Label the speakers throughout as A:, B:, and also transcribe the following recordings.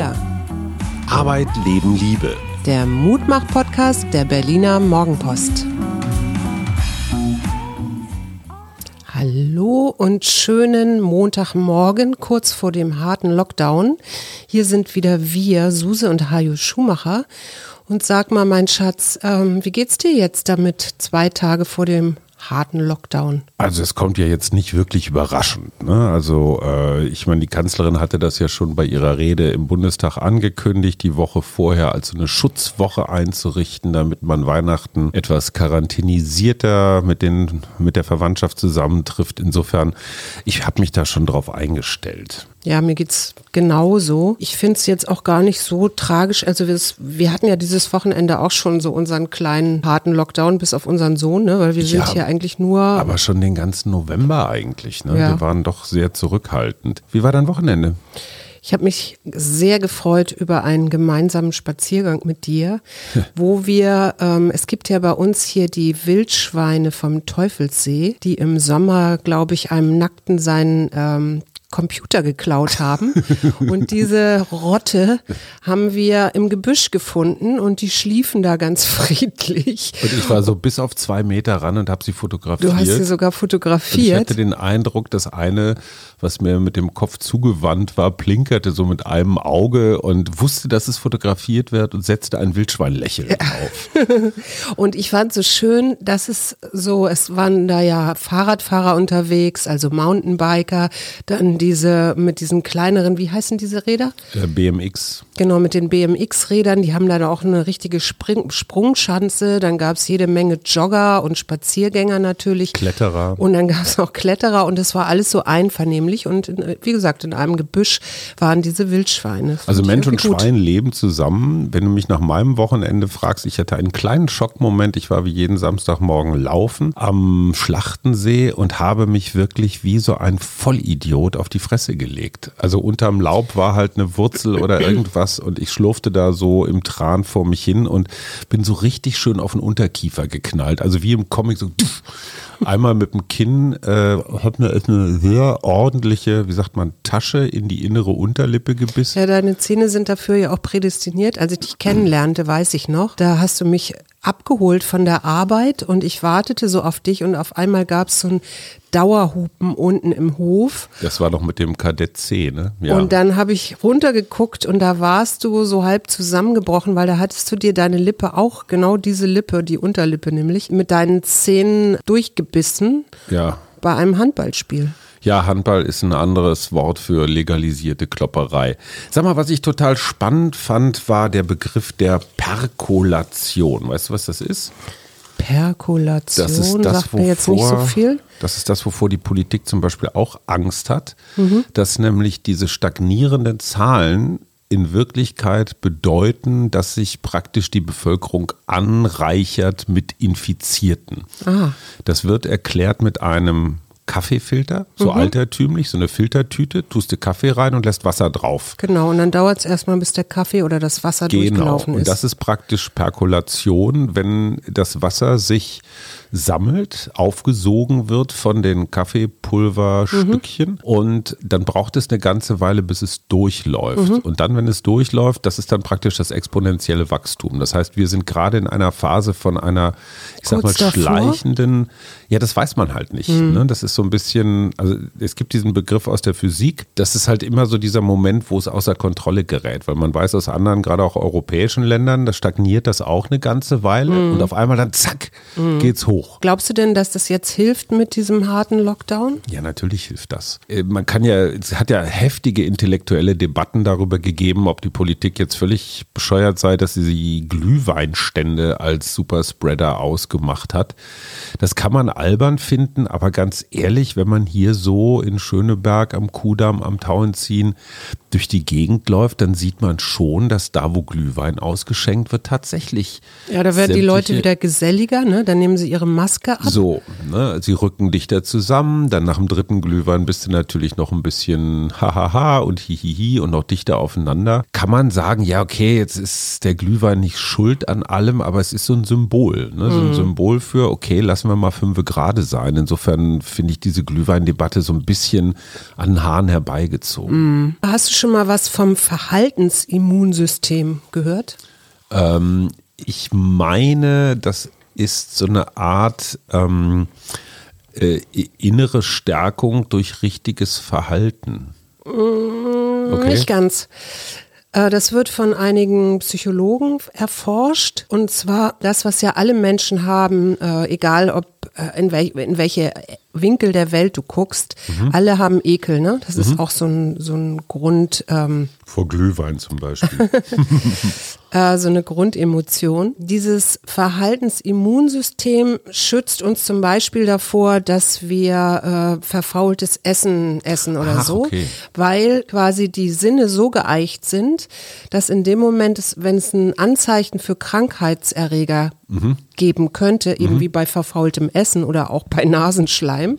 A: Wir.
B: Arbeit, Leben, Liebe.
A: Der Mutmach-Podcast der Berliner Morgenpost. Hallo und schönen Montagmorgen, kurz vor dem harten Lockdown. Hier sind wieder wir, Suse und Hajo Schumacher. Und sag mal, mein Schatz, ähm, wie geht's dir jetzt damit, zwei Tage vor dem harten Lockdown.
B: Also es kommt ja jetzt nicht wirklich überraschend. Ne? Also äh, ich meine, die Kanzlerin hatte das ja schon bei ihrer Rede im Bundestag angekündigt, die Woche vorher als eine Schutzwoche einzurichten, damit man Weihnachten etwas karantänisierter mit, den, mit der Verwandtschaft zusammentrifft. Insofern, ich habe mich da schon drauf eingestellt.
A: Ja, mir geht's genauso. Ich finde es jetzt auch gar nicht so tragisch. Also wir, wir, hatten ja dieses Wochenende auch schon so unseren kleinen harten Lockdown bis auf unseren Sohn, ne? weil wir ja, sind hier eigentlich nur.
B: Aber schon den ganzen November eigentlich. Ne? Ja. Wir waren doch sehr zurückhaltend. Wie war dein Wochenende?
A: Ich habe mich sehr gefreut über einen gemeinsamen Spaziergang mit dir, wo wir, ähm, es gibt ja bei uns hier die Wildschweine vom Teufelssee, die im Sommer, glaube ich, einem Nackten seinen ähm, Computer geklaut haben. und diese Rotte haben wir im Gebüsch gefunden und die schliefen da ganz friedlich.
B: Und ich war so bis auf zwei Meter ran und habe sie fotografiert.
A: Du hast sie sogar fotografiert. Und
B: ich hatte den Eindruck, dass eine, was mir mit dem Kopf zugewandt war, plinkerte so mit einem Auge und wusste, dass es fotografiert wird und setzte ein Wildschweinlächeln ja. auf.
A: und ich fand so schön, dass es so, es waren da ja Fahrradfahrer unterwegs, also Mountainbiker, dann diese, mit diesen kleineren, wie heißen diese Räder?
B: Der BMX.
A: Genau, mit den BMX-Rädern, die haben da auch eine richtige Spring Sprungschanze. Dann gab es jede Menge Jogger und Spaziergänger natürlich.
B: Kletterer.
A: Und dann gab es auch Kletterer und es war alles so einvernehmlich. Und in, wie gesagt, in einem Gebüsch waren diese Wildschweine.
B: Also Mensch und gut. Schwein leben zusammen. Wenn du mich nach meinem Wochenende fragst, ich hatte einen kleinen Schockmoment. Ich war wie jeden Samstagmorgen laufen am Schlachtensee und habe mich wirklich wie so ein Vollidiot auf die Fresse gelegt. Also unterm Laub war halt eine Wurzel oder irgendwas und ich schlurfte da so im Tran vor mich hin und bin so richtig schön auf den Unterkiefer geknallt. Also wie im Comic so einmal mit dem Kinn, äh, hat mir eine sehr ordentliche, wie sagt man, Tasche in die innere Unterlippe gebissen.
A: Ja, deine Zähne sind dafür ja auch prädestiniert. Als ich dich kennenlernte, weiß ich noch, da hast du mich abgeholt von der Arbeit und ich wartete so auf dich und auf einmal gab es so ein Dauerhupen unten im Hof.
B: Das war doch mit dem Kadett C, ne?
A: Ja. Und dann habe ich runtergeguckt und da warst du so halb zusammengebrochen, weil da hattest du dir deine Lippe auch, genau diese Lippe, die Unterlippe nämlich, mit deinen Zähnen durchgebissen.
B: Ja.
A: Bei einem Handballspiel.
B: Ja, Handball ist ein anderes Wort für legalisierte Klopperei. Sag mal, was ich total spannend fand, war der Begriff der Perkolation. Weißt du, was das ist?
A: Perkolation
B: das ist das,
A: sagt mir jetzt nicht so viel.
B: Das ist das, wovor die Politik zum Beispiel auch Angst hat, mhm. dass nämlich diese stagnierenden Zahlen in Wirklichkeit bedeuten, dass sich praktisch die Bevölkerung anreichert mit Infizierten. Ah. Das wird erklärt mit einem Kaffeefilter, so mhm. altertümlich, so eine Filtertüte, tust du Kaffee rein und lässt Wasser drauf.
A: Genau, und dann dauert es erstmal, bis der Kaffee oder das Wasser genau. durchgelaufen ist.
B: Und das ist praktisch Perkolation, wenn das Wasser sich sammelt, aufgesogen wird von den Kaffeepulverstückchen mhm. und dann braucht es eine ganze Weile, bis es durchläuft. Mhm. Und dann, wenn es durchläuft, das ist dann praktisch das exponentielle Wachstum. Das heißt, wir sind gerade in einer Phase von einer, ich sag mal, schleichenden, ja, das weiß man halt nicht. Mhm. Ne? Das ist so ein bisschen, also es gibt diesen Begriff aus der Physik, das ist halt immer so dieser Moment, wo es außer Kontrolle gerät, weil man weiß aus anderen, gerade auch europäischen Ländern, da stagniert das auch eine ganze Weile mhm. und auf einmal dann zack, mhm. geht's hoch hoch.
A: Glaubst du denn, dass das jetzt hilft mit diesem harten Lockdown?
B: Ja, natürlich hilft das. Äh, man kann ja, es hat ja heftige intellektuelle Debatten darüber gegeben, ob die Politik jetzt völlig bescheuert sei, dass sie die Glühweinstände als Superspreader ausgemacht hat. Das kann man albern finden, aber ganz ehrlich, wenn man hier so in Schöneberg am Kudamm am Tauenziehen durch die Gegend läuft, dann sieht man schon, dass da, wo Glühwein ausgeschenkt wird, tatsächlich.
A: Ja, da werden die Leute wieder geselliger, ne? Dann nehmen sie ihre Maske ab.
B: So, ne? sie rücken dichter zusammen. Dann nach dem dritten Glühwein bist du natürlich noch ein bisschen hahaha und hihihi und noch dichter aufeinander. Kann man sagen, ja, okay, jetzt ist der Glühwein nicht schuld an allem, aber es ist so ein Symbol, ne? so ein mhm. Symbol für, okay, lassen wir mal fünf Grade sein. Insofern finde finde ich diese Glühweindebatte so ein bisschen an den Haaren herbeigezogen.
A: Mm. Hast du schon mal was vom Verhaltensimmunsystem gehört?
B: Ähm, ich meine, das ist so eine Art ähm, äh, innere Stärkung durch richtiges Verhalten.
A: Mm, okay. Nicht ganz. Äh, das wird von einigen Psychologen erforscht. Und zwar das, was ja alle Menschen haben, äh, egal ob in, welch, in welche Winkel der Welt du guckst, mhm. alle haben Ekel. Ne? Das mhm. ist auch so ein, so ein Grund. Ähm,
B: Vor Glühwein zum Beispiel.
A: äh, so eine Grundemotion. Dieses Verhaltensimmunsystem schützt uns zum Beispiel davor, dass wir äh, verfaultes Essen essen oder Ach, so, okay. weil quasi die Sinne so geeicht sind, dass in dem Moment, wenn es ein Anzeichen für Krankheitserreger mhm. geben könnte, eben mhm. wie bei verfaultem Essen oder auch bei Nasenschleim, mhm.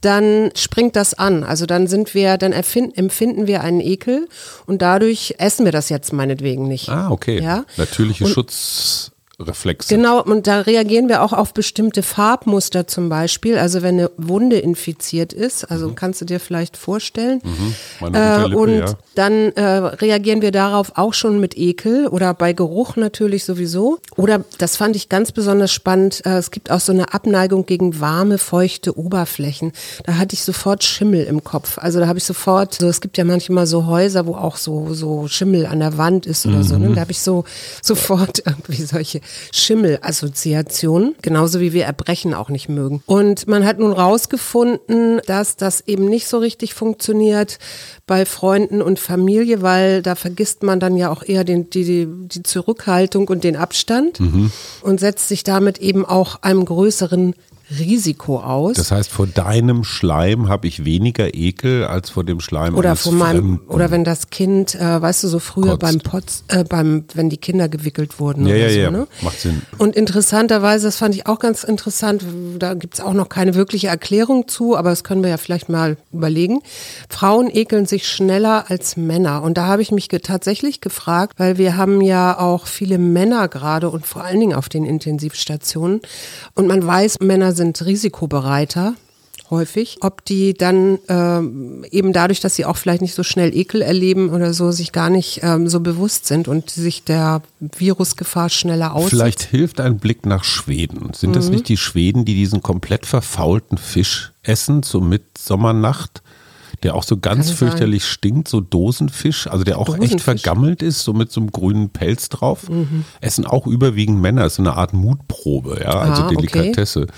A: dann springt das an. Also dann sind wir, dann empfinden wir einen Ekel und dadurch essen wir das jetzt meinetwegen nicht.
B: Ah, okay. Ja? Natürliche und, Schutz. Reflexe.
A: Genau, und da reagieren wir auch auf bestimmte Farbmuster zum Beispiel. Also wenn eine Wunde infiziert ist, also mhm. kannst du dir vielleicht vorstellen. Mhm. Äh, und ja. dann äh, reagieren wir darauf auch schon mit Ekel oder bei Geruch natürlich sowieso. Oder das fand ich ganz besonders spannend. Äh, es gibt auch so eine Abneigung gegen warme, feuchte Oberflächen. Da hatte ich sofort Schimmel im Kopf. Also da habe ich sofort, so, es gibt ja manchmal so Häuser, wo auch so, so Schimmel an der Wand ist oder mhm. so. Ne? Da habe ich so sofort irgendwie solche Schimmelassoziation, genauso wie wir Erbrechen auch nicht mögen. Und man hat nun rausgefunden, dass das eben nicht so richtig funktioniert bei Freunden und Familie, weil da vergisst man dann ja auch eher den, die, die, die Zurückhaltung und den Abstand mhm. und setzt sich damit eben auch einem größeren Risiko aus.
B: Das heißt, vor deinem Schleim habe ich weniger Ekel als vor dem Schleim
A: oder vor meinem oder wenn das Kind, äh, weißt du, so früher Kotzt. beim Potz, äh, beim wenn die Kinder gewickelt wurden
B: ja,
A: oder
B: ja,
A: so,
B: ja.
A: Ne?
B: Macht Sinn.
A: Und interessanterweise, das fand ich auch ganz interessant, da gibt es auch noch keine wirkliche Erklärung zu, aber das können wir ja vielleicht mal überlegen. Frauen ekeln sich schneller als Männer und da habe ich mich ge tatsächlich gefragt, weil wir haben ja auch viele Männer gerade und vor allen Dingen auf den Intensivstationen und man weiß, Männer sind sind risikobereiter häufig, ob die dann ähm, eben dadurch, dass sie auch vielleicht nicht so schnell Ekel erleben oder so, sich gar nicht ähm, so bewusst sind und sich der Virusgefahr schneller aus.
B: Vielleicht hilft ein Blick nach Schweden. Sind mhm. das nicht die Schweden, die diesen komplett verfaulten Fisch essen zur Mitsommernacht? Der auch so ganz fürchterlich sein. stinkt, so Dosenfisch, also der auch Dosenfisch. echt vergammelt ist, so mit so einem grünen Pelz drauf. Mhm. Essen auch überwiegend Männer, ist so eine Art Mutprobe, ja, also ah, Delikatesse. Okay.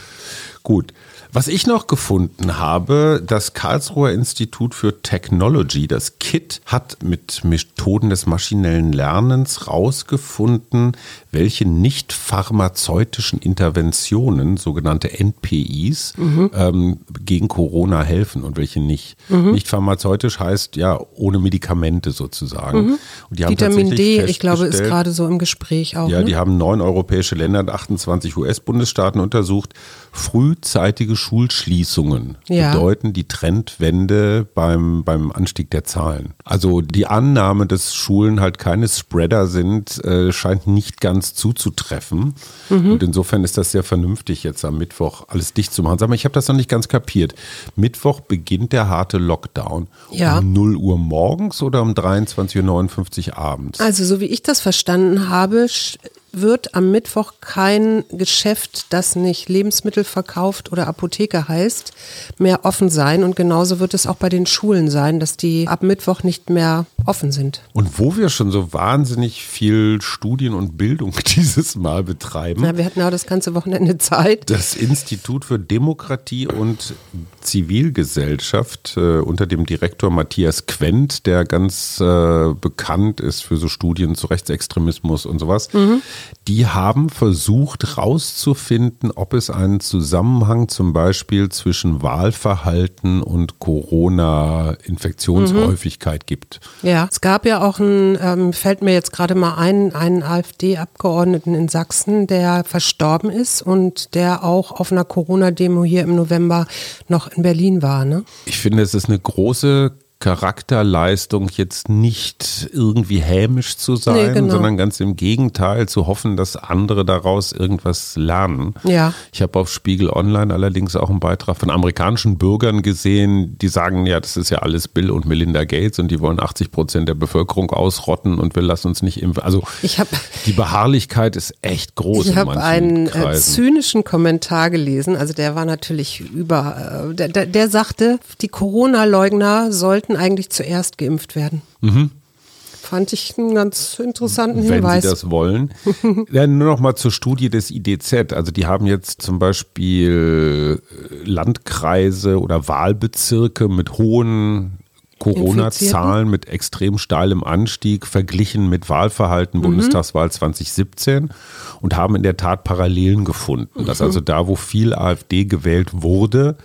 B: Gut. Was ich noch gefunden habe, das Karlsruher Institut für Technology, das KIT, hat mit Methoden des maschinellen Lernens rausgefunden, welche nicht pharmazeutischen Interventionen, sogenannte NPIs, mhm. ähm, gegen Corona helfen und welche nicht. Mhm. Nicht pharmazeutisch heißt ja ohne Medikamente sozusagen.
A: Mhm. Vitamin D, ich glaube, ist gerade so im Gespräch auch.
B: Ja,
A: ne?
B: die haben neun europäische Länder und 28 US-Bundesstaaten untersucht. Frühzeitige Schulschließungen ja. bedeuten die Trendwende beim, beim Anstieg der Zahlen. Also die Annahme, dass Schulen halt keine Spreader sind, äh, scheint nicht ganz zuzutreffen. Mhm. Und insofern ist das sehr vernünftig, jetzt am Mittwoch alles dicht zu machen. Sag mal, ich habe das noch nicht ganz kapiert. Mittwoch beginnt der harte Lockdown. Ja. Um 0 Uhr morgens oder um 23.59 Uhr abends?
A: Also so wie ich das verstanden habe, wird am Mittwoch kein Geschäft, das nicht Lebensmittel verkauft oder Apotheke heißt, mehr offen sein. Und genauso wird es auch bei den Schulen sein, dass die ab Mittwoch nicht mehr offen sind.
B: Und wo wir schon so wahnsinnig viel Studien und Bildung dieses Mal betreiben.
A: Ja, wir hatten auch das ganze Wochenende Zeit.
B: Das Institut für Demokratie und Zivilgesellschaft äh, unter dem Direktor Matthias Quent, der ganz äh, bekannt ist für so Studien zu Rechtsextremismus und sowas. Mhm die haben versucht herauszufinden, ob es einen Zusammenhang zum Beispiel zwischen Wahlverhalten und Corona-Infektionshäufigkeit mhm. gibt.
A: Ja, es gab ja auch ein, ähm, fällt mir jetzt gerade mal ein, einen AfD-Abgeordneten in Sachsen, der verstorben ist und der auch auf einer Corona-Demo hier im November noch in Berlin war. Ne?
B: Ich finde, es ist eine große Charakterleistung jetzt nicht irgendwie hämisch zu sein,
A: Nee, genau.
B: sondern ganz im Gegenteil zu hoffen, dass andere daraus irgendwas lernen.
A: Ja.
B: Ich habe auf Spiegel Online allerdings auch einen Beitrag von amerikanischen Bürgern gesehen, die sagen, ja, das ist ja alles Bill und Melinda Gates und die wollen 80 Prozent der Bevölkerung ausrotten und wir lassen uns nicht impfen. Also
A: habe
B: die Beharrlichkeit ist echt groß
A: ich habe einen äh, zynischen Kommentar gelesen, also der war natürlich über, äh, der, der, der sagte, die Corona-Leugner sollten eigentlich zuerst geimpft werden. Fand ich einen ganz interessanten
B: Mhm. wenn
A: Hinweis.
B: Sie das wollen. ja, nur noch mal zur Studie des IDZ. Also die haben jetzt zum Beispiel äh, Landkreise oder Wahlbezirke mit hohen Corona-Zahlen mit extrem steilem Anstieg verglichen mit Wahlverhalten Bundestagswahl 2017 und haben in der Tat Parallelen gefunden, dass also da, wo viel AfD gewählt wurde,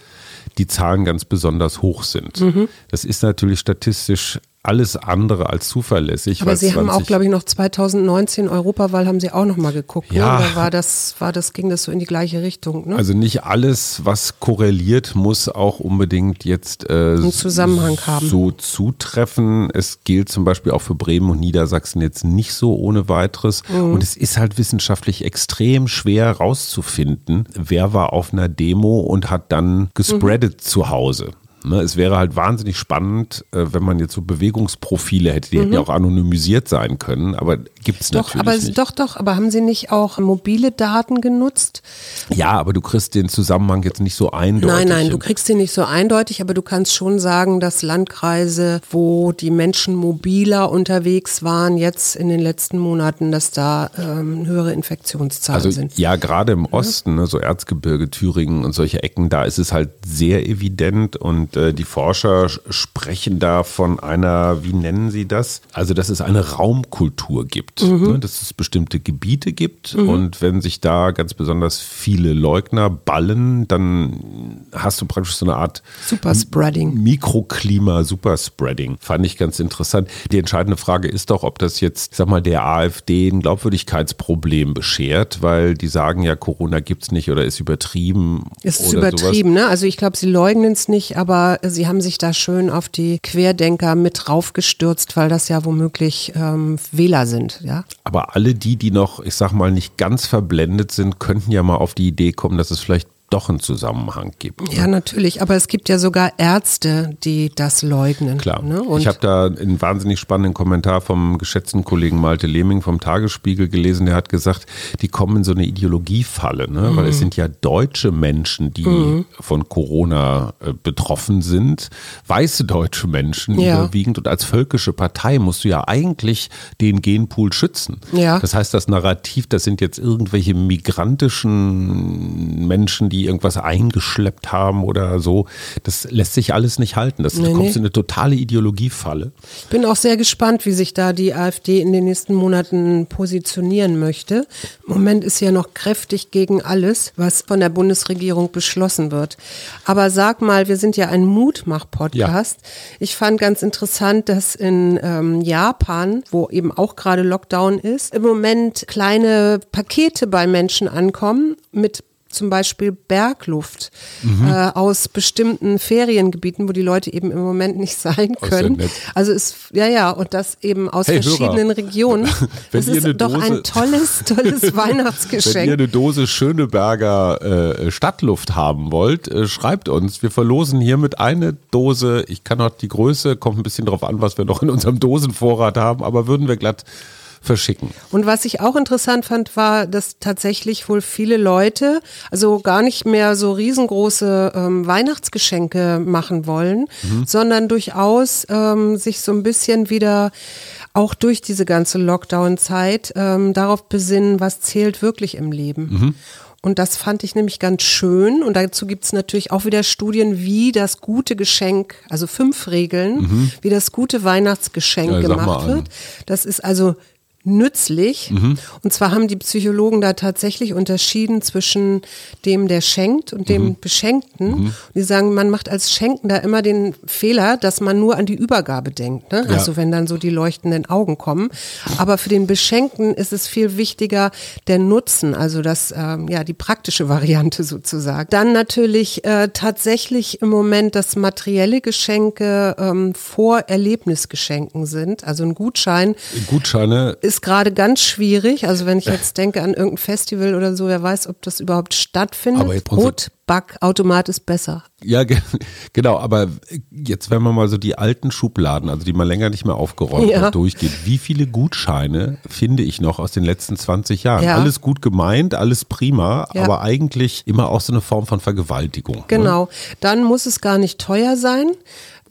B: die Zahlen ganz besonders hoch sind. Das ist natürlich statistisch alles andere als zuverlässig.
A: Aber Sie haben auch,
B: 20
A: glaube ich, noch 2019 Europawahl haben Sie auch noch mal geguckt.
B: Ja.
A: Ne? Da war das, war das, ging das so in die gleiche Richtung. Ne?
B: Also nicht alles, was korreliert, muss auch unbedingt jetzt äh,
A: Zusammenhang haben.
B: so zutreffen. Es gilt zum Beispiel auch für Bremen und Niedersachsen jetzt nicht so ohne weiteres.
A: Mhm.
B: Und es ist halt wissenschaftlich extrem schwer rauszufinden, wer war auf einer Demo und hat dann gespreadet
A: Mhm.
B: zu Hause. Ne, es wäre halt wahnsinnig spannend, äh, wenn man jetzt so Bewegungsprofile hätte, die hätten ja auch anonymisiert sein können, aber gibt es
A: Mhm.
B: natürlich
A: aber
B: nicht.
A: doch, doch, aber haben Sie nicht auch mobile Daten genutzt?
B: Ja, aber du kriegst den Zusammenhang jetzt nicht so eindeutig.
A: Nein, nein, du kriegst sie nicht so eindeutig, aber du kannst schon sagen, dass Landkreise, wo die Menschen mobiler unterwegs waren, jetzt in den letzten Monaten, dass da ähm, höhere Infektionszahlen
B: Also
A: sind.
B: ja, gerade im Osten, ne, so Erzgebirge, Thüringen und solche Ecken, da ist es halt sehr evident und äh, die Forscher sch- sprechen da von einer, wie nennen sie das? Also, dass es eine Raumkultur gibt, ne, dass es bestimmte Gebiete gibt und wenn sich da ganz besonders viele Leugner ballen, dann hast du praktisch so eine Art
A: Superspreading.
B: Mikroklima Superspreading. Fand ich ganz interessant. Die entscheidende Frage ist doch, ob das jetzt, sag mal, der AfD ein Glaubwürdigkeitsproblem beschert, weil die sagen ja, Corona gibt's nicht oder ist übertrieben.
A: Es ist übertrieben, ne? Also ich glaube, sie leugnen es nicht, aber sie haben sich da schön auf die Querdenker mit raufgestürzt, weil das ja womöglich ähm, Wähler sind, ja.
B: Aber alle die, die noch, ich sag mal, nicht ganz verblendet sind, könnten ja mal auf die Idee kommen, dass es vielleicht doch einen Zusammenhang gibt.
A: Ja, natürlich, aber es gibt ja sogar Ärzte, die das leugnen.
B: Klar.
A: Ne?
B: Ich habe da einen wahnsinnig spannenden Kommentar vom geschätzten Kollegen Malte Lehming vom Tagesspiegel gelesen, der hat gesagt, die kommen in so eine Ideologiefalle, ne? weil es sind ja deutsche Menschen, die von Corona äh, betroffen sind, weiße deutsche Menschen
A: Ja.
B: überwiegend und als völkische Partei musst du ja eigentlich den Genpool schützen.
A: Ja.
B: Das heißt, das Narrativ, das sind jetzt irgendwelche migrantischen Menschen, die irgendwas eingeschleppt haben oder so, das lässt sich alles nicht halten. Das,
A: Nee,
B: du kommst
A: nee.
B: in eine totale Ideologiefalle.
A: Ich bin auch sehr gespannt, wie sich da die AfD in den nächsten Monaten positionieren möchte. Im Moment ist ja noch kräftig gegen alles, was von der Bundesregierung beschlossen wird. Aber sag mal, wir sind ja ein Mutmach-Podcast. Ich fand ganz interessant, dass in ähm, Japan, wo eben auch gerade Lockdown ist, im Moment kleine Pakete bei Menschen ankommen mit zum Beispiel Bergluft
B: Mhm.
A: äh, aus bestimmten Feriengebieten, wo die Leute eben im Moment nicht sein
B: Oh, ist
A: können. Also es, ja, ja, und das eben aus
B: Hey,
A: verschiedenen
B: Hörer.
A: Regionen.
B: Wenn
A: Das ist
B: eine
A: doch ein
B: Dose-
A: tolles, tolles
B: Wenn ihr
A: Weihnachtsgeschenk.
B: eine Dose Schöneberger äh, Stadtluft haben wollt, äh, schreibt uns. Wir verlosen hiermit eine Dose. Ich kann auch die Größe, kommt ein bisschen drauf an, was wir noch in unserem Dosenvorrat haben, aber würden wir glatt verschicken.
A: Und was ich auch interessant fand, war, dass tatsächlich wohl viele Leute, also gar nicht mehr so riesengroße ähm, Weihnachtsgeschenke machen wollen,
B: Mhm.
A: sondern durchaus ähm, sich so ein bisschen wieder auch durch diese ganze Lockdown-Zeit ähm, darauf besinnen, was zählt wirklich im Leben.
B: Mhm.
A: Und das fand ich nämlich ganz schön. Und dazu gibt es natürlich auch wieder Studien, wie das gute Geschenk, also fünf Regeln, wie das gute Weihnachtsgeschenk
B: Mhm. Ja,
A: gemacht wird. Das ist also nützlich.
B: Mhm.
A: Und zwar haben die Psychologen da tatsächlich unterschieden zwischen dem, der schenkt und dem
B: Mhm.
A: Beschenkten. Und die sagen, man macht als Schenkender immer den Fehler, dass man nur an die Übergabe denkt. Ne?
B: Ja.
A: Also wenn dann so die leuchtenden Augen kommen. Aber für den Beschenkten ist es viel wichtiger der Nutzen, also das, ähm, ja, die praktische Variante sozusagen. Dann natürlich äh, tatsächlich im Moment, dass materielle Geschenke ähm, vor Erlebnisgeschenken sind. Also ein Gutschein
B: Gutscheine,
A: ist gerade ganz schwierig. Also wenn ich jetzt denke an irgendein Festival oder so, wer weiß, ob das überhaupt stattfindet.
B: Aber
A: Brotbackautomat ist besser.
B: ja ge genau, aber jetzt wenn man mal so die alten Schubladen, also die man länger nicht mehr aufgeräumt
A: Ja.
B: hat, durchgeht, wie viele Gutscheine finde ich noch aus den letzten 20 Jahren?
A: Ja.
B: Alles gut gemeint, alles prima,
A: Ja.
B: aber eigentlich immer auch so eine Form von Vergewaltigung. Ne?
A: Genau. Dann muss es gar nicht teuer sein,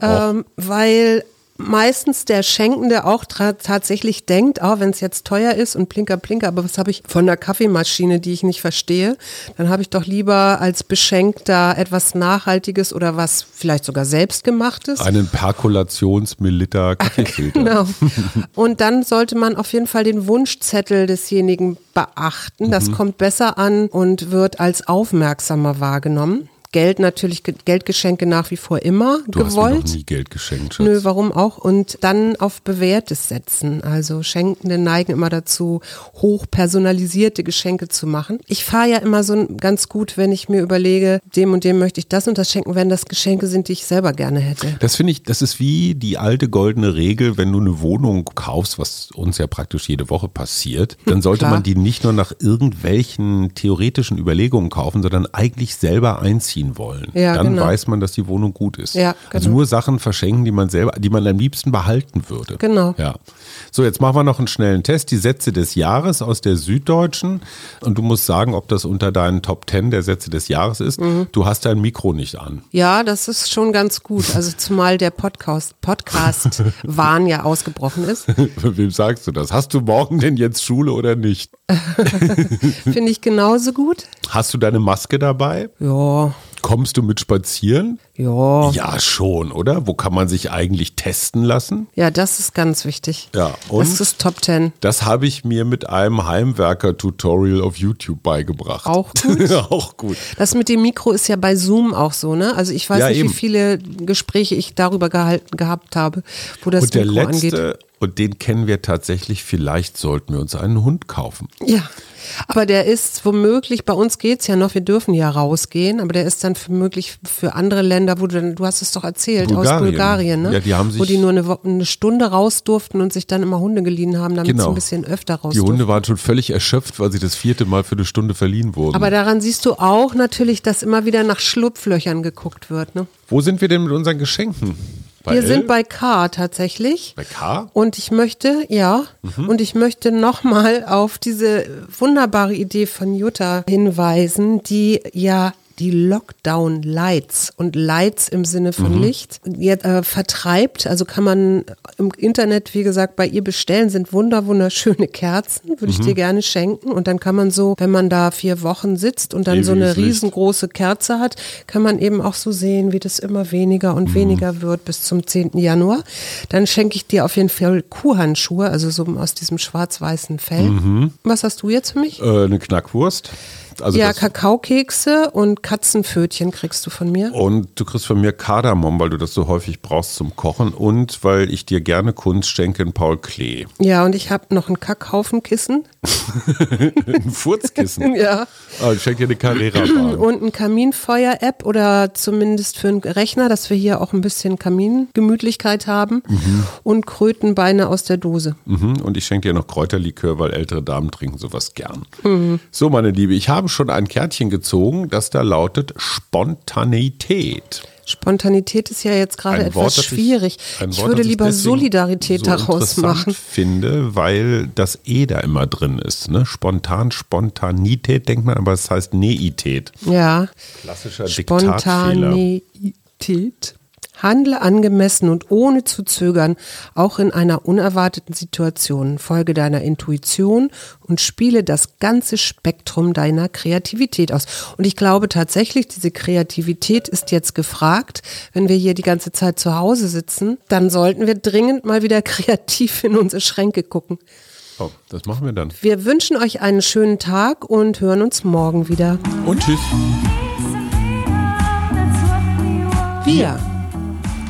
A: ähm, weil meistens der Schenkende auch tatsächlich denkt, ah, wenn es jetzt teuer ist und plinker, plinker, aber was habe ich von der Kaffeemaschine, die ich nicht verstehe, dann habe ich doch lieber als Beschenkter etwas Nachhaltiges oder was vielleicht sogar selbstgemachtes.
B: Einen Perkulations-Milliliter Kaffeefilter.
A: Genau. Und dann sollte man auf jeden Fall den Wunschzettel desjenigen beachten.
B: Mhm.
A: Das kommt besser an und wird als aufmerksamer wahrgenommen. Geld natürlich, Ge- Geldgeschenke nach wie vor immer
B: Du hast mir noch
A: gewollt.
B: nie Geld geschenkt, Schatz.
A: Nö, warum auch? Und dann auf Bewährtes setzen. Also Schenkende neigen immer dazu, hochpersonalisierte Geschenke zu machen. Ich fahre ja immer so ganz gut, wenn ich mir überlege, dem und dem möchte ich das und das schenken, wenn das Geschenke sind, die ich selber gerne hätte.
B: Das finde ich, das ist wie die alte goldene Regel, wenn du eine Wohnung kaufst, was uns ja praktisch jede Woche passiert, dann sollte man die nicht nur nach irgendwelchen theoretischen Überlegungen kaufen, sondern eigentlich selber einziehen wollen.
A: Ja,
B: dann
A: genau.
B: weiß man, dass die Wohnung gut ist.
A: Ja,
B: Also
A: genau.
B: nur Sachen verschenken, die man selber, die man am liebsten behalten würde.
A: Genau.
B: Ja. So, jetzt machen wir noch einen schnellen Test. Die Sätze des Jahres aus der Süddeutschen. Und du musst sagen, ob das unter deinen Top Ten der Sätze des Jahres ist.
A: Mhm.
B: Du hast dein Mikro nicht an.
A: Ja, das ist schon ganz gut. Also zumal der Podcast, Podcast Wahn ja ausgebrochen ist.
B: Wem sagst du das? Hast du morgen denn jetzt Schule oder nicht?
A: Finde ich genauso gut.
B: Hast du deine Maske dabei?
A: Ja,
B: Kommst du mit spazieren?
A: Ja.
B: Ja, schon, oder? Wo kann man sich eigentlich testen lassen?
A: Ja, das ist ganz wichtig.
B: Ja, und?
A: Das ist Top Ten.
B: Das habe ich mir mit einem Heimwerker-Tutorial auf YouTube beigebracht.
A: Auch gut.
B: auch gut.
A: Das mit dem Mikro ist ja bei Zoom auch so, ne? Also ich weiß
B: Ja,
A: nicht,
B: eben.
A: wie viele Gespräche ich darüber gehalten gehabt habe, wo das
B: Und der
A: Mikro angeht.
B: letzte, und den kennen wir tatsächlich, vielleicht sollten wir uns einen Hund kaufen.
A: Ja, aber der ist womöglich, bei uns geht's ja noch, wir dürfen ja rausgehen, aber der ist dann womöglich für andere Länder, wo du dann, du hast es doch erzählt, aus
B: Bulgarien.
A: Bulgarien, ne?
B: Ja, die haben
A: wo
B: sich-
A: die nur eine, Wo- eine Stunde raus durften und sich dann immer Hunde geliehen haben, damit sie
B: Genau.
A: ein bisschen öfter raus
B: Die
A: durften.
B: Hunde waren schon völlig erschöpft, weil sie das vierte Mal für eine Stunde verliehen wurden.
A: Aber daran siehst du auch natürlich, dass immer wieder nach Schlupflöchern geguckt wird. Ne?
B: Wo sind wir denn mit unseren Geschenken? Bei
A: Wir
B: Elle?
A: sind bei K tatsächlich.
B: Bei K?
A: Und ich möchte, ja,
B: Mhm.
A: und ich möchte nochmal auf diese wunderbare Idee von Jutta hinweisen, die ja die Lockdown Lights und Lights im Sinne von
B: Mhm.
A: Licht jetzt äh, vertreibt. Also kann man im Internet, wie gesagt, bei ihr bestellen, sind wunder wunderschöne Kerzen, würde
B: Mhm.
A: ich dir gerne schenken. Und dann kann man so, wenn man da vier Wochen sitzt und dann so eine
B: Ewiges Licht.
A: riesengroße Kerze hat, kann man eben auch so sehen, wie das immer weniger und weniger wird bis zum 10. Januar. Dann schenke ich dir auf jeden Fall Kuhhandschuhe, also so aus diesem schwarz-weißen Fell. Was hast du jetzt für mich?
B: Äh, eine Knackwurst. Also
A: ja, Kakaokekse und Katzenpfötchen kriegst du von mir.
B: und du kriegst von mir Kardamom, weil du das so häufig brauchst zum Kochen und weil ich dir gerne Kunst schenke in Paul Klee.
A: Ja, und ich habe noch ein Kackhaufenkissen.
B: Ein Furzkissen.
A: Ja.
B: Ah, ich schenke dir eine Carrera-Bahn.
A: Und ein Kaminfeuer-App oder zumindest für einen Rechner, dass wir hier auch ein bisschen Kamingemütlichkeit haben. Und Krötenbeine aus der Dose.
B: Mhm, Und ich schenke dir noch Kräuterlikör, weil ältere Damen trinken sowas gern. So, meine Liebe, ich habe schon ein Kärtchen gezogen, das da lautet Spontaneität.
A: Spontanität ist ja jetzt gerade
B: Wort,
A: etwas
B: das
A: schwierig.
B: ein
A: Ich
B: Wort,
A: würde
B: ich
A: lieber Solidarität
B: so
A: daraus machen.
B: finde, weil das E da immer drin ist. Ne? Spontan, Spontanität denkt man, aber es heißt Neität.
A: Ja.
B: Klassischer Diktatfehler.
A: Spontanität. Handle angemessen und ohne zu zögern, auch in einer unerwarteten Situation. Folge deiner Intuition und spiele das ganze Spektrum deiner Kreativität aus. Und ich glaube tatsächlich, diese Kreativität ist jetzt gefragt. Wenn wir hier die ganze Zeit zu Hause sitzen, dann sollten wir dringend mal wieder kreativ in unsere Schränke gucken.
B: Oh, das machen wir dann.
A: Wir wünschen euch einen schönen Tag und hören uns morgen wieder.
B: Und tschüss.
A: Wir.